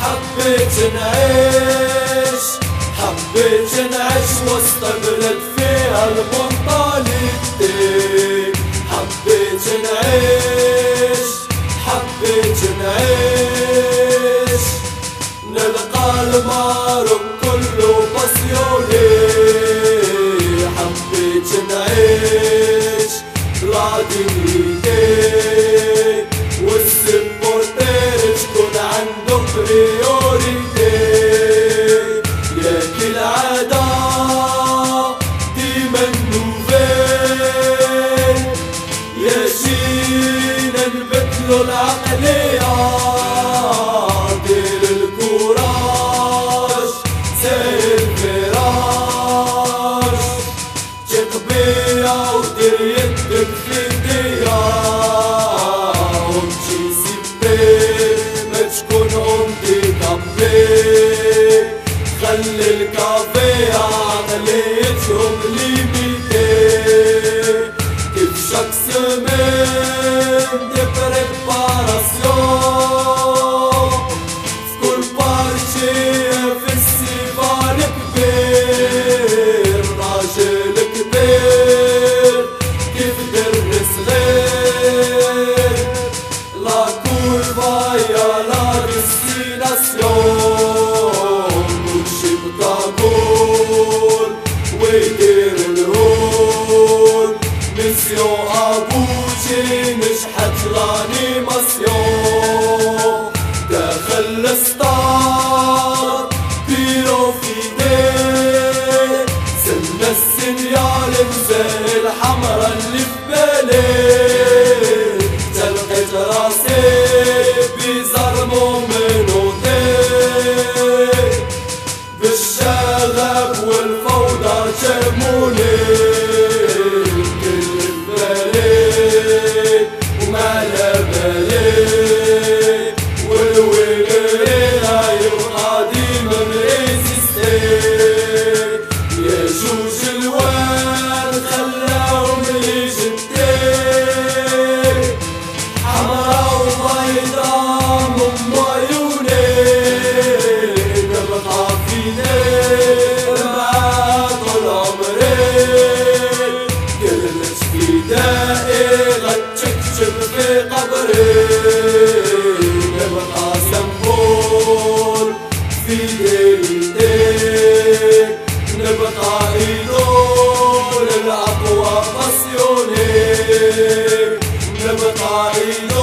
حبيت نعيش حبيت نعيش وسط بلد فيها حبيت نعيش حبيت نعيش نلقى المعروف كله حبيت نعيش والسبورتير امتي كابي خلي الكافيه خليتهم ليميتي ceremony. دائرة تكتب في قبري. يبقى سنبول في ايديك نبقى ايدول الاقوى بصيوني نبقى ايدول